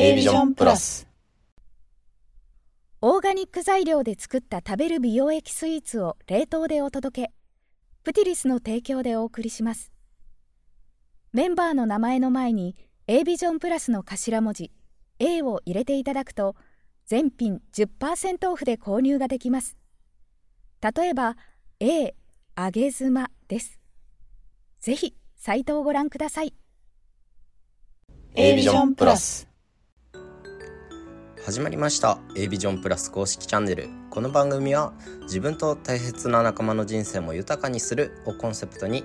A ビジョンプラス。オーガニック材料で作った食べる美容液スイーツを冷凍でお届け。プティリスの提供でお送りします。メンバーの名前の前に A ビジョンプラスの頭文字 A を入れていただくと全品10%オフで購入ができます。例えば A 揚げ妻です。ぜひサイトをご覧ください。A ビジョンプラス始まりました。A ビジョンプラス公式チャンネル。この番組は自分と大切な仲間の人生も豊かにするをコンセプトに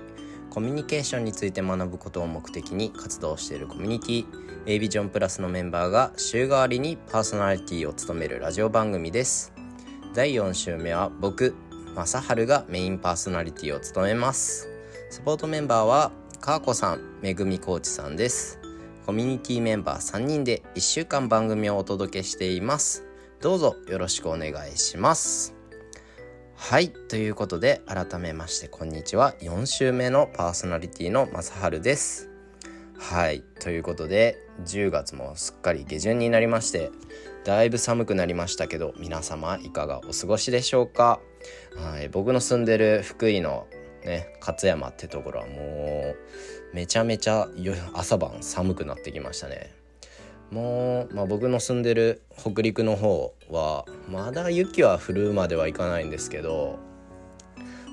コミュニケーションについて学ぶことを目的に活動しているコミュニティ。A ビジョンプラスのメンバーが週替わりにパーソナリティを務めるラジオ番組です。第4週目は僕正春がメインパーソナリティを務めます。サポートメンバーはかーこさんめぐみコーチさんです。コミュニティメンバー3人で1週間番組をお届けしています。どうぞよろしくお願いします。はいということで改めましてこんにちは。4週目のパーソナリティの正春です。はいということで10月もすっかり下旬になりましてだいぶ寒くなりましたけど皆様いかがお過ごしでしょうか？はい僕の住んでる福井のね勝山ってところはもうめちゃめちゃ朝晩寒くなってきましたね。もう、まあ、僕の住んでる北陸の方はまだ雪は降るまではいかないんですけど、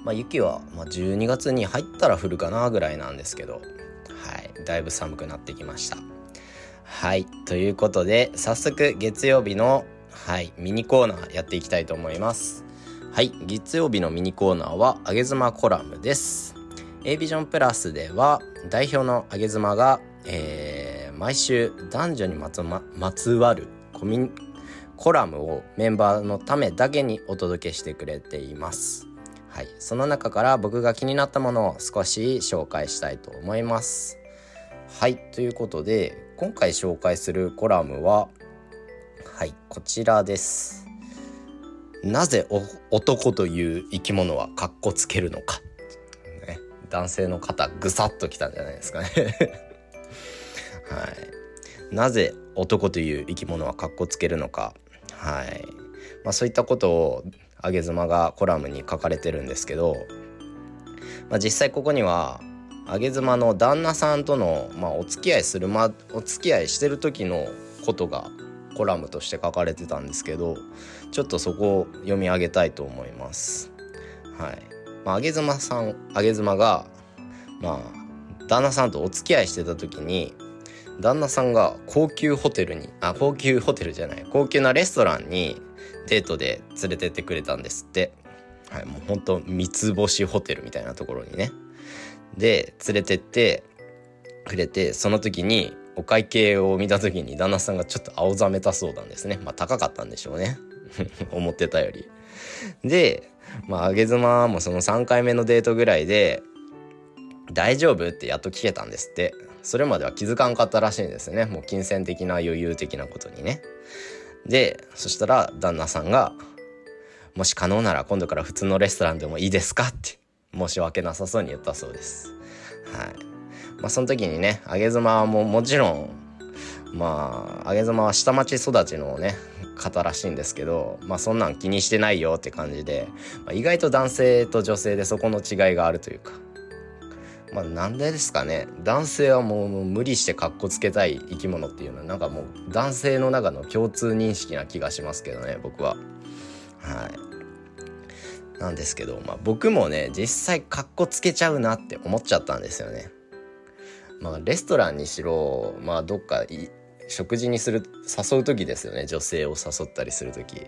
まあ、雪は、ま、12月に入ったら降るかなぐらいなんですけどはいだいぶ寒くなってきました。はいということで早速月曜日のはいミニコーナーやっていきたいと思います。はい月曜日のミニコーナーはあげ妻コラムです。A ビジョンプラスでは代表のあげ妻が、えー、毎週男女にまつ,、ま、まつわるコミコラムをメンバーのためだけにお届けしてくれています。はい、その中から僕が気になったものを少し紹介したいと思います。はい。ということで今回紹介するコラムははい。こちらです。なぜ男という生き物はかっこつけるのか、男性の方ぐさっときたんじゃないですかね。はい。なぜ男という生き物はかっこつけるのか。はい。まあそういったことをあげ妻がコラムに書かれてるんですけど、まあ、実際ここにはあげ妻の旦那さんとの、まあ、お付き合いする、ま、お付き合いしてる時のことがコラムとして書かれてたんですけどちょっとそこを読み上げたいと思います。はい。まあ、あげ妻さんあげ妻が、まあ、旦那さんとお付き合いしてた時に旦那さんが高級ホテルにあ高級ホテルじゃない高級なレストランにデートで連れてってくれたんですって。はいもうほんと三つ星ホテルみたいなところにね。で連れてってくれてその時にお会計を見た時に旦那さんがちょっと青ざめたそうなんですね。まあ高かったんでしょうね。思ってたより。でまあ上げ妻もその3回目のデートぐらいで「大丈夫?」ってやっと聞けたんですってそれまでは気づかんかったらしいんですねもう金銭的な余裕的なことにねでそしたら旦那さんが「もし可能なら今度から普通のレストランでもいいですか?」って申し訳なさそうに言ったそうですはいまあその時にね上げ妻はももちろんまあ上げ妻は下町育ちのね方らしいんですけどまあそんなん気にしてないよって感じで、まあ、意外と男性と女性でそこの違いがあるというか。まあなんでですかね。男性はもう無理してかっこつけたい生き物っていうのはなんかもう男性の中の共通認識な気がしますけどね僕は。はい。なんですけど、まあ、僕もね実際かっこつけちゃうなって思っちゃったんですよね。まあレストランにしろまあどっか食事にする誘う時ですよね。女性を誘ったりする時。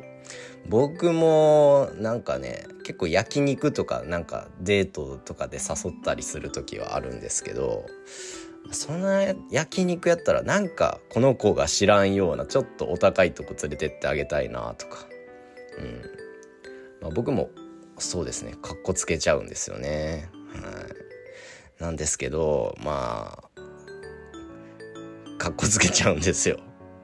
僕もなんかね結構焼肉とかなんかデートとかで誘ったりする時はあるんですけどそんな焼肉やったらなんかこの子が知らんようなちょっとお高いとこ連れてってあげたいなとか、うん。まあ、僕もそうですね。かっこつけちゃうんですよね。はい。なんですけどまあかっこつけちゃうんですよ。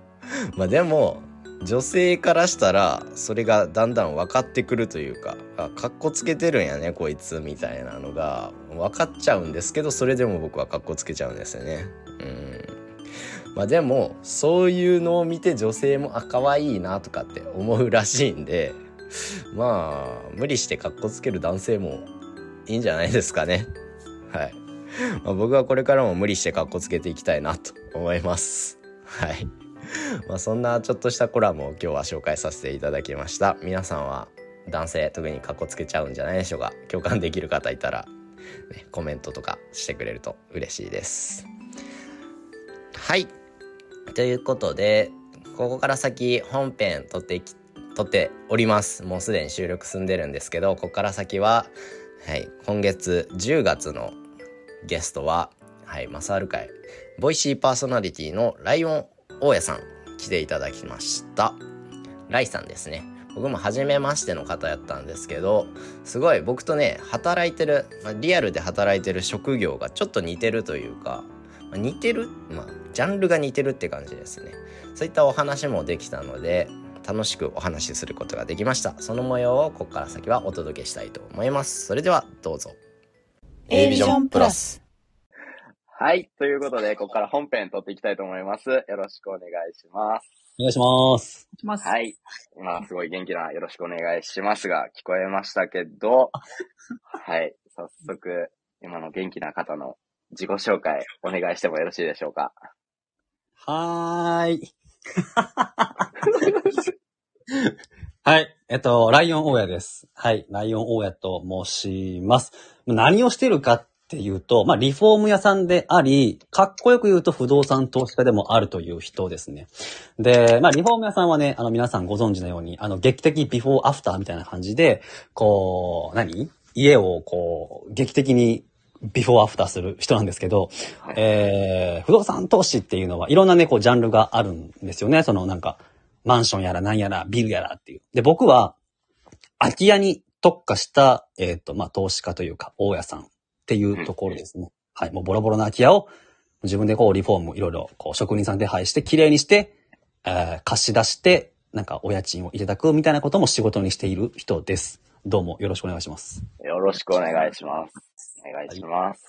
まあでも女性からしたらそれがだんだん分かってくるというかあかっこつけてるんやねこいつみたいなのが分かっちゃうんですけどそれでも僕はかっこつけちゃうんですよね。うんまあでもそういうのを見て女性もあ可愛いなとかって思うらしいんでまあ無理してかっこつける男性もいいんじゃないですかねはい、ま、僕はこれからも無理してかっこつけていきたいなと思います。はい。まあそんなちょっとしたコラムを今日は紹介させていただきました。皆さんは男性特にかっこつけちゃうんじゃないでしょうか。共感できる方いたら、ね、コメントとかしてくれると嬉しいです。はい。ということでここから先本編撮って撮っております。もうすでに収録済んでるんですけどここから先は、はい、今月10月のゲストは、はい、マサール会。ボイシーパーソナリティのライオン大家さん来ていただきました。ライさんですね。僕も初めましての方やったんですけどすごい僕とね働いてる、まあ、リアルで働いてる職業がちょっと似てるというか、まあ、似てる？まあジャンルが似てるって感じですね。そういったお話もできたので楽しくお話しすることができました。その模様をここから先はお届けしたいと思います。それではどうぞ。A ビジョンプラスはい。ということで、ここから本編撮っていきたいと思います。よろしくお願いします。お願いします。します。はい。今、すごい元気なよろしくお願いしますが、聞こえましたけど、はい。早速、今の元気な方の自己紹介、お願いしてもよろしいでしょうか？はーい。はい。えっと、ライオン大家です。はい。ライオン大家と申します。何をしてるかっていうと、まあ、リフォーム屋さんであり、かっこよく言うと不動産投資家でもあるという人ですね。で、まあ、リフォーム屋さんはね、あの、皆さんご存知のように、あの、劇的ビフォーアフターみたいな感じで、こう、何？家をこう、劇的にビフォーアフターする人なんですけど、はいえー、不動産投資っていうのはいろんなね、こう、ジャンルがあるんですよね。そのなんか、マンションやら何やら、ビルやらっていう。で、僕は、空き家に特化した、えっ、と、まあ、投資家というか、大家さんっていうところですね。はい、もうボロボロな空き家を、自分でこう、リフォーム、いろいろ、こう、職人さん手配して、綺麗にして、えー、貸し出して、なんか、お家賃をいただくみたいなことも仕事にしている人です。どうもよろしくお願いします。よろしくお願いします。お願いします。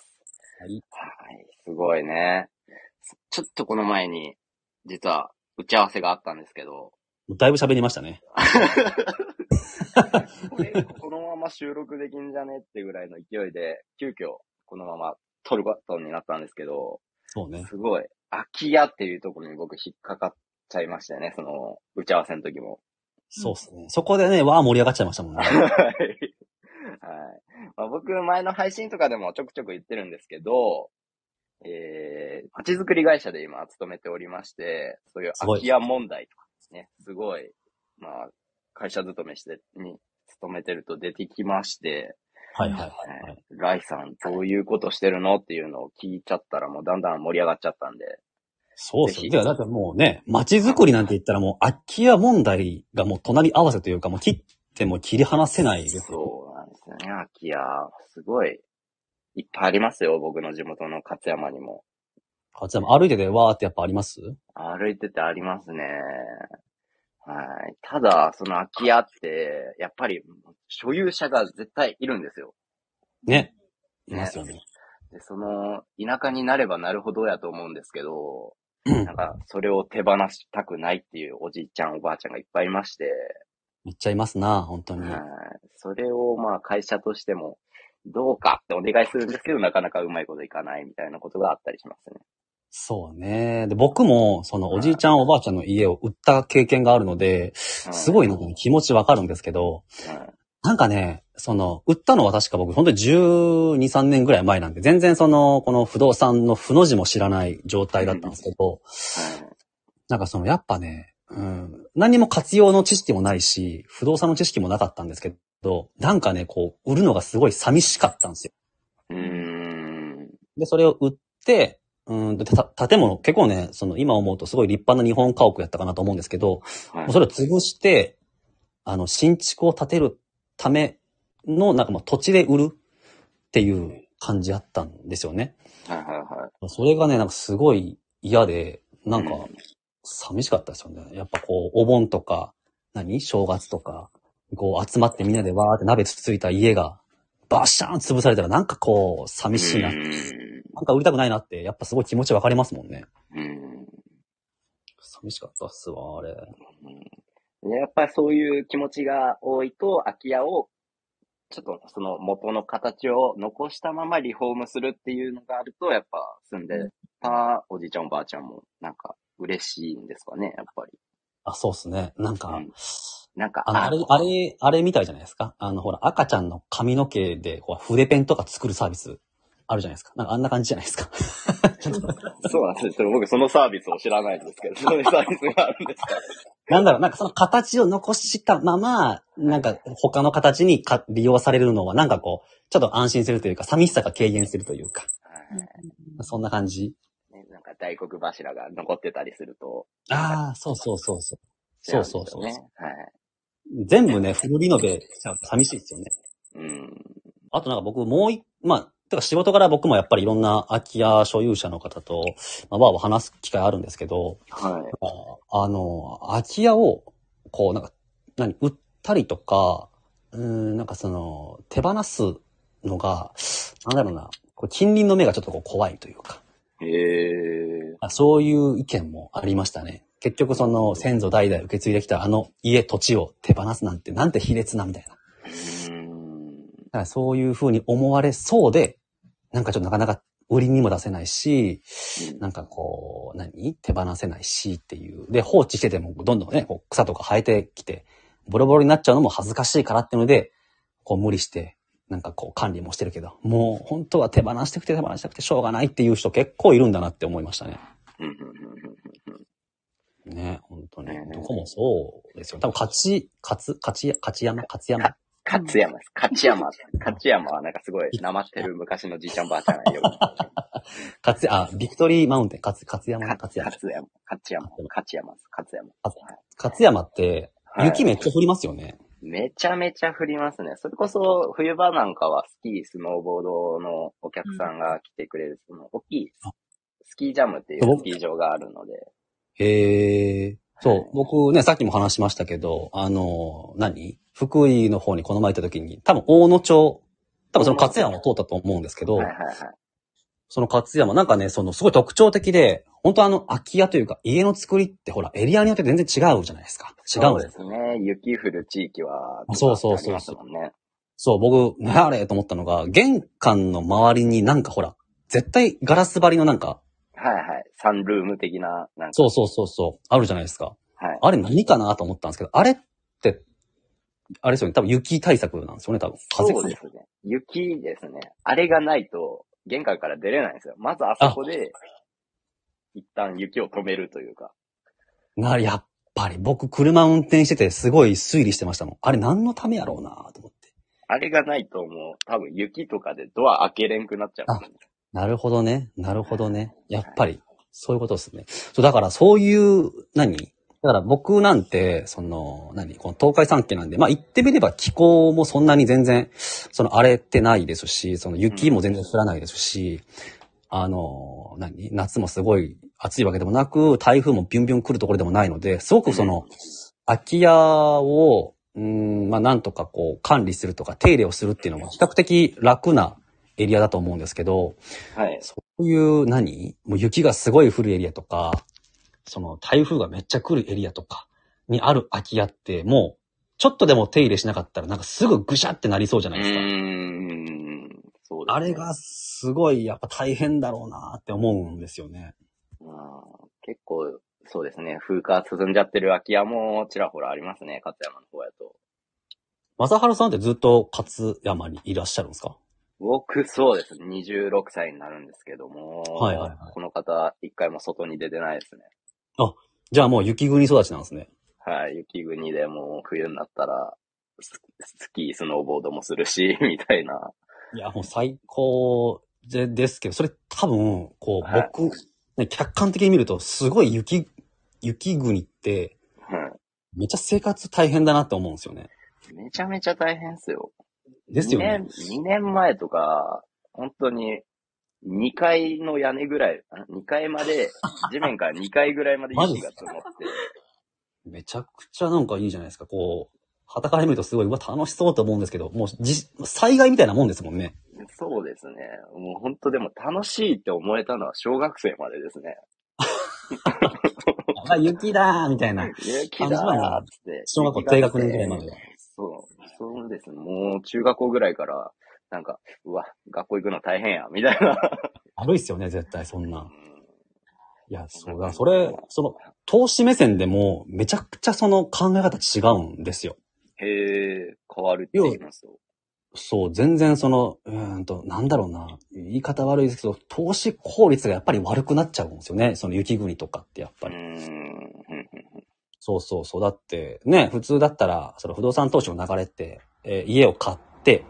はい。はい。すごいね。ちょっとこの前に、実は、打ち合わせがあったんですけど、だいぶ喋りましたね。これ、このまま収録できんじゃねってぐらいの勢いで、急遽、このまま撮ることになったんですけど、そうね。すごい、空き家っていうところに僕引っかかっちゃいましたよね、その、打ち合わせの時も。そうですね。そこでね、わー盛り上がっちゃいましたもんね。はい。はい。まあ、僕、前の配信とかでもちょくちょく言ってるんですけど、えー、街づくり会社で今勤めておりまして、そういう空き家問題とかですね、すごい、まあ、会社勤めして、に勤めてると出てきまして、はいはいはい、はい。ライさんどういうことしてるのっていうのを聞いちゃったらもうだんだん盛り上がっちゃったんで、そうですよ。ぜひでは、だってもうね、街づくりなんて言ったらもう空き家問題がもう隣り合わせというか、もう切っても切り離せないですよ。そうなんですよね、空き家。すごい、いっぱいありますよ、僕の地元の勝山にも。あ、じゃあ歩いててわーってやっぱあります？歩いててありますね。はい。ただ、その空き家って、やっぱり、所有者が絶対いるんですよ。ね。いますよね。で、その、田舎になればなるほどやと思うんですけど、うんなんか、それを手放したくないっていうおじいちゃん、おばあちゃんがいっぱいいまして、めっちゃいますな、本当に。はい。それを、まあ、会社としても、どうかってお願いするんですけど、なかなかうまいこといかないみたいなことがあったりしますね。そうね。で、僕も、そのおじいちゃんおばあちゃんの家を売った経験があるので、すごいなんかね気持ちわかるんですけど、はいなんかね、その、売ったのは確か僕、本当に12、3年ぐらい前なんで、全然その、この不動産の不の字も知らない状態だったんですけど、はい。なんかその、やっぱね、うん、何にも活用の知識もないし、不動産の知識もなかったんですけど、なんかね、こう、売るのがすごい寂しかったんですよ。うーん。で、それを売って、うん、でた建物、結構ね、その、今思うとすごい立派な日本家屋やったかなと思うんですけど、はいもうそれを潰して、あの、新築を建てるための、なんかもう土地で売るっていう感じあったんですよね。はいはいはい。それがね、なんかすごい嫌で、なんかうん、寂しかったですよね。やっぱこう、お盆とか、何？正月とか、こう集まってみんなでわーって鍋つついた家が、バッシャーン潰されたらなんかこう、寂しいな。うなんか売りたくないなって、やっぱすごい気持ちわかりますもんね。うん寂しかったっすわ、あれ。でやっぱりそういう気持ちが多いと、空き家を、ちょっとその元の形を残したままリフォームするっていうのがあると、やっぱ住んでたおじいちゃんおばあちゃんもなんか嬉しいんですかね、やっぱり。あ、そうっすね。なんか、うんなんか、あの、あれ、あれ、あれみたいじゃないですか。あの、ほら、赤ちゃんの髪の毛で、こう、筆ペンとか作るサービス、あるじゃないですか。なんかあんな感じじゃないですか。そうなんですよ。僕そのサービスを知らないんですけど、そういうサービスがあるんですかなんだろう、なんかその形を残したまま、なんか他の形にか利用されるのは、なんかこう、ちょっと安心するというか、寂しさが軽減するというか、そんな感じ。ねなんか大黒柱が残ってたりすると。ああ、そうそうそうそう。そうそうそう。ね。はい。全部ね、フルリノベしちゃうと寂しいですよね。うん。あとなんか僕もう一、まあ、てか仕事から僕もやっぱりいろんな空き家所有者の方と、まあ、わーわー話す機会あるんですけど、はい。あの、空き家を、こう、なんか、何、売ったりとか、うーん、なんかその、手放すのが、なんだろうな、こう近隣の目がちょっとこう怖いというか、へえ。あそういう意見もありましたね。結局その、先祖代々受け継いできたあの家、土地を手放すなんて、なんて卑劣な、みたいな。うん。だからそういう風に思われそうで、なんかちょっとなかなか売りにも出せないし、なんかこう、何？手放せないしっていう。で、放置しててもどんどんね、こう草とか生えてきて、ボロボロになっちゃうのも恥ずかしいからっていうので、こう無理して、なんかこう管理もしてるけど、もう本当は手放したくて手放したくてしょうがないっていう人結構いるんだなって思いましたね。うんうんうんうんね、本当にね。どこもそうですよ。多分勝ち、勝つ、勝ち、勝ち山、勝山。勝山です。勝山。勝山はなんかすごいなまってる昔のじいちゃんばあちゃんがよ。勝あ、ビクトリーマウンテン、勝勝山、勝勝山。山。勝山。勝山です。勝山。勝山って、はい雪めっちゃ降りますよね。めちゃめちゃ降りますね。それこそ冬場なんかはスキー、スノーボードのお客さんが来てくれる、その大きいスキージャムっていうスキー場があるので。へえ。そうはい、僕ね、さっきも話しましたけど、あの、何？福井の方にこの前行った時に、多分大野町、多分その勝山を通ったと思うんですけど、はいはいはい。その勝山、なんかね、そのすごい特徴的で、本当あの、空き家というか、家の作りってほら、エリアによって全然違うじゃないですか。違うんそうで。ですすね。雪降る地域は、そうそうそうそう。そう、僕、ねあれと思ったのが、玄関の周りになんかほら、絶対ガラス張りのなんか、はいはい。サンルーム的な、なんか。そうそうそうそう、あるじゃないですか。はい。あれ何かなと思ったんですけど、あれって、あれですよね、多分雪対策なんですよね、多分。風そうですね。雪ですね。あれがないと、玄関から出れないんですよ。まずあそこで、一旦雪を止めるというか。な、やっぱり僕車運転しててすごい推理してましたもん。あれ何のためやろうなと思って。あれがないともう、多分雪とかでドア開けれんくなっちゃう、ね。なるほどね。なるほどね。やっぱり、そういうことですね。そう、だからそういう、何？だから僕なんて、その、何？この東海三家なんで、まあ言ってみれば気候もそんなに全然、その荒れてないですし、その雪も全然降らないですし、あの、何？夏もすごい暑いわけでもなく、台風もビュンビュン来るところでもないので、すごくその、空き家を、うーん、まあなんとかこう管理するとか手入れをするっていうのは比較的楽なエリアだと思うんですけど、はい。そういう何？もう雪がすごい降るエリアとか、その台風がめっちゃ来るエリアとかにある空き家って、もう、ちょっとでも手入れしなかったらなんかすぐぐしゃってなりそうじゃうないですか。ーん。そうですね。あれがすごいやっぱ大変だろうなって思うんですよね。うん結構、そうですね。風化進んじゃってる空き家もちらほらありますね。勝山の方やと。正治さんってずっと勝山にいらっしゃるんですか？僕、そうです。26歳になるんですけども。はいはいはいこの方、一回も外に出てないですね。じゃあもう雪国育ちなんですね。はい。雪国でもう冬になったら、ススキー、スノーボードもするし、みたいな。いや、もう最高でですけど、それ多分、こう、はい僕、ね、客観的に見ると、すごい雪、雪国って、はめっちゃ生活大変だなって思うんですよね。い。めちゃめちゃ大変っすよ。ですよね。2年、2年前とか、本当に、2階の屋根ぐらい、2階まで、地面から2階ぐらいまで雪が積もって、めちゃくちゃなんかいいじゃないですか。こう、旗から見るとすごい、うわ、楽しそうと思うんですけど、もうじ、災害みたいなもんですもんね。そうですね。もう本当でも楽しいって思えたのは小学生までですね。あ、雪だーみたいな。雪だーって。小学校低学年ぐらいまでは。そう。そうですね。もう中学校ぐらいから、なんか、うわ、学校行くの大変や、みたいな。悪いっすよね、絶対そんなう。んいや、そうだ、それ、その、投資目線でも、めちゃくちゃその考え方違うんですよ。へえ、変わるって言いますと。そう、全然その、うーんと、なんだろうな。言い方悪いですけど、投資効率がやっぱり悪くなっちゃうんですよね。その雪国とかってやっぱり。ん。ふんふんふんそうそうそう。だって、ね、普通だったら、その不動産投資の流れって、えー家を買って、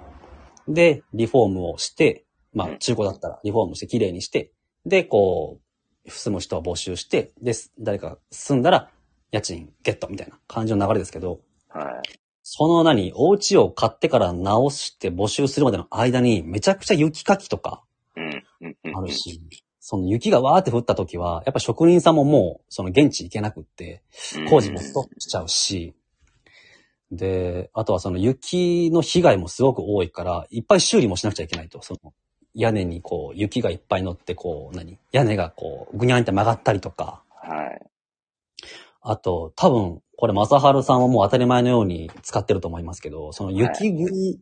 で、リフォームをして、まあ、うん中古だったらリフォームして綺麗にして、で、こう、住む人は募集して、で、誰か住んだら、家賃ゲットみたいな感じの流れですけど、はい。その何、お家を買ってから直して募集するまでの間に、めちゃくちゃ雪かきとかあるし、その雪がわーって降った時は、やっぱ職人さんももう、その現地行けなくって、工事もストップしちゃうし、で、あとはその雪の被害もすごく多いから、いっぱい修理もしなくちゃいけないと。その屋根にこう雪がいっぱい乗ってこう、何？屋根がこうぐにゃんって曲がったりとか、はい。あと多分これ正春さんはもう当たり前のように使ってると思いますけど、その雪国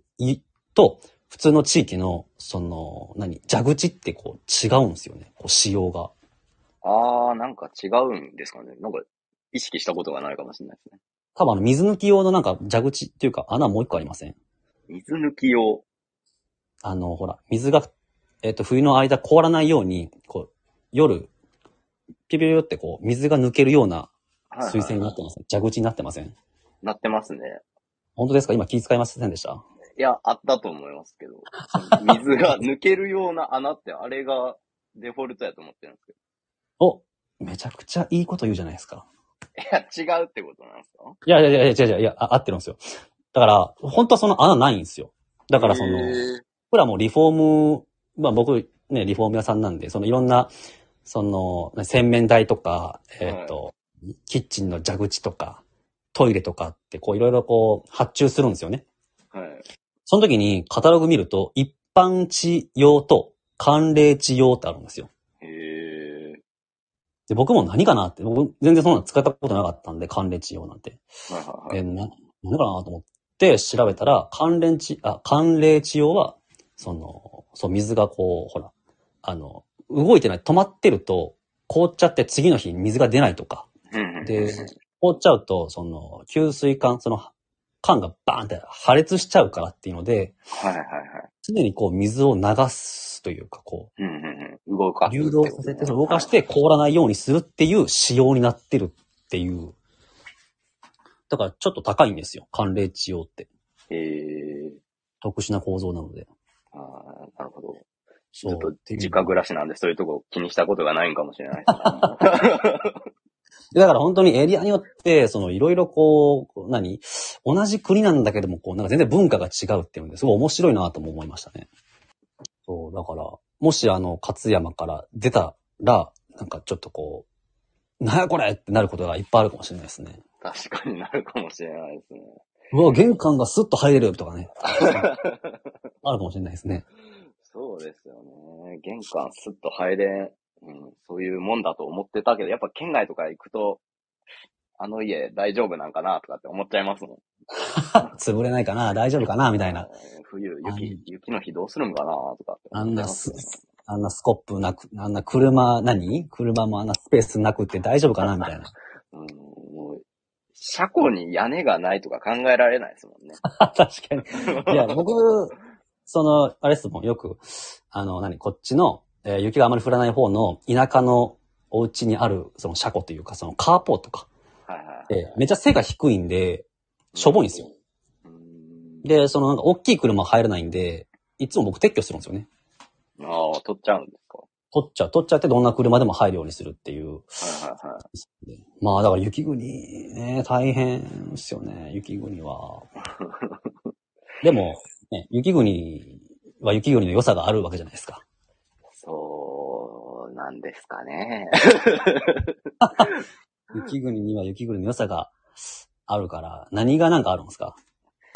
と普通の地域のその何蛇口ってこう違うんですよね。こう仕様が。あー、なんか違うんですかね。なんか、意識したことがないかもしれないですね。多分あの水抜き用のなんか蛇口っていうか穴もう一個ありません？水抜き用？あの、ほら、水が、えっ、と、冬の間凍らないように、こう、夜、ピュピュピュってこう、水が抜けるような水栓になってません、蛇口になってません？なってますね。本当ですか？今気遣いませんでした？いや、あったと思いますけど。水が抜けるような穴って、あれがデフォルトやと思ってるんですけおめちゃくちゃいいこと言うじゃないですか。ど。いや、違うってことなんですかいやいやいやいや、いや、あ合ってるんですよ。だから、本当はその穴ないんですよ。だからその、僕らもリフォーム、まあ僕ね、リフォーム屋さんなんで、そのいろんな、その、洗面台とか、えっ、と、キッチンの蛇口とか、トイレとかって、こういろいろこう発注するんですよね。はい。その時にカタログ見ると、一般地用と寒冷地用ってあるんですよ。へえ。で、僕も何かなって、僕全然そんなの使ったことなかったんで、寒冷地用なんて。はいはいで、な、何かなと思って調べたら、寒冷地、あ、寒冷地用は、その、そう、水がこう、ほら、あの、動いてない、止まってると、凍っちゃって次の日水が出ないとか。はい。で、凍っちゃうと、その、給水管、その、管がバーンって破裂しちゃうからっていうので、はいはいはい。常にこう水を流すというか、こうんうんうん。動かう、す。流動させて、動かして凍らないようにするっていう仕様になってるっていう。だからちょっと高いんですよ。寒冷地用って。へえ。特殊な構造なので。ああ、なるほど。そう。ちょっと実家暮らしなんでそういうとこ気にしたことがないんかもしれない。だから本当にエリアによって、そのいろいろこう、何？同じ国なんだけども、こう、なんか全然文化が違うっていうので、すごい面白いなとも思いましたね。そう、だから、もしあの、勝山から出たら、なんかちょっとこう、なんやこれってなることがいっぱいあるかもしれないですね。確かになるかもしれないですね。うわ、玄関がスッと入れるとかね。あるかもしれないですね。そうですよね。玄関スッと入れん、うん、そういうもんだと思ってたけど、やっぱ県外とか行くと、あの家大丈夫なんかなとかって思っちゃいますもん。潰れないかな大丈夫かなみたいな。えー。冬、雪、雪の日どうするんかなとかってあんな思っちゃいますねす、あんなスコップなく、あんな車、何？車もあんなスペースなくって大丈夫かなみたいな。うん、もう、車庫に屋根がないとか考えられないですもんね。確かに。いや、僕、その、あれですもん、よく、あの、何、こっちの、えー雪があまり降らない方の田舎のお家にある、その車庫というか、そのカーポートか。はいはい。えーめっちゃ背が低いんで、しょぼいんですよ。うんで、そのなんか大きい車入れないんで、いつも僕撤去するんですよね。ああ、取っちゃうんですか？取っちゃう、取っちゃってどんな車でも入るようにするっていう。はいはいはい。まあだから雪国ね、大変ですよね、雪国は。でも、ね、雪国は雪国の良さがあるわけじゃないですか。そう、なんですかね。雪国には雪国の良さがあるから、何がなんかあるんですか？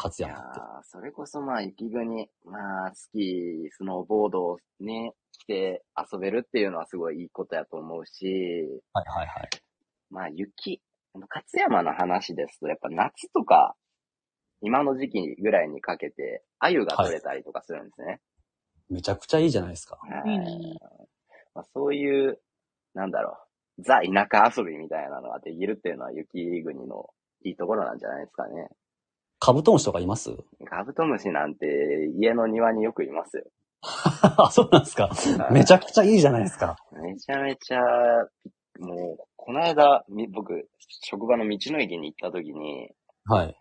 勝山って。ーそれこそまあ雪国、まあスキー、スノーボードをね、着て遊べるっていうのはすごいいいことやと思うし、はいはいはい。まあ雪、勝山の話ですと、やっぱ夏とか、今の時期ぐらいにかけて、鮎が取れたりとかするんですね。めちゃくちゃいいじゃないですか。はいいいねまあ、そういう、なんだろう、ザ田舎遊びみたいなのができるっていうのは雪国のいいところなんじゃないですかね。カブトムシとかいます？カブトムシなんて家の庭によくいますよ。あ、そうなんですか。はいめちゃくちゃいいじゃないですか。めちゃめちゃ、もう、この間、み僕、職場の道の駅に行った時に、はい。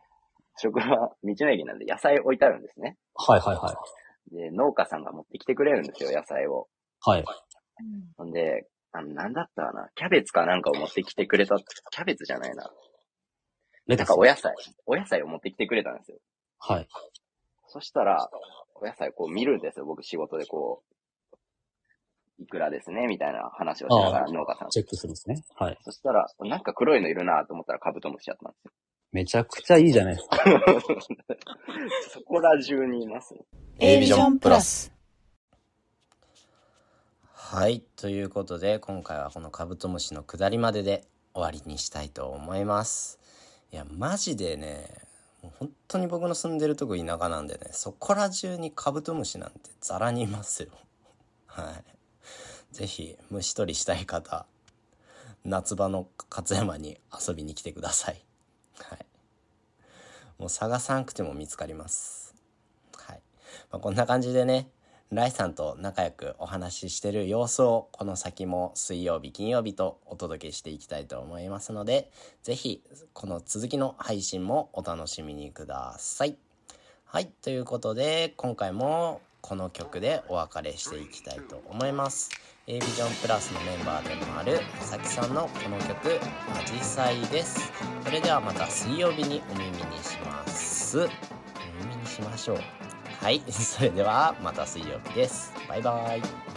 職場、道の駅なんで野菜置いてあるんですね。はいはいはい。で、農家さんが持ってきてくれるんですよ、野菜を。はい。ほんで、あの、なんだったかなキャベツかなんかを持ってきてくれた、キャベツじゃないな。なんかお野菜、お野菜を持ってきてくれたんですよ。はい。そしたら、お野菜こう見るんですよ、僕仕事でこう。いくらですね、みたいな話をしながら農家さん。チェックするんですね。はい。そしたら、なんか黒いのいるなと思ったらカブトムシやったんですよ。めちゃくちゃいいじゃないですか。そこら中にいます。A ビジョンプラス。はいということで今回はこのカブトムシの下りまでで終わりにしたいと思います。いやマジでねもう本当に僕の住んでるとこ田舎なんでねそこら中にカブトムシなんてザラにいますよ。はい。ぜひ虫取りしたい方夏場の勝山に遊びに来てくださいはい。もう探さなくても見つかります。はい、まあ、こんな感じでねライさんと仲良くお話ししてる様子をこの先も水曜日金曜日とお届けしていきたいと思いますのでぜひこの続きの配信もお楽しみにください。はい。ということで今回もこの曲でお別れしていきたいと思います。A ビジョンプラスのメンバーでもある佐々木さんのこの曲「アジサイ」です。それではまた水曜日にお耳にします。お耳にしましょう。はい、それではまた水曜日です。バイバイ。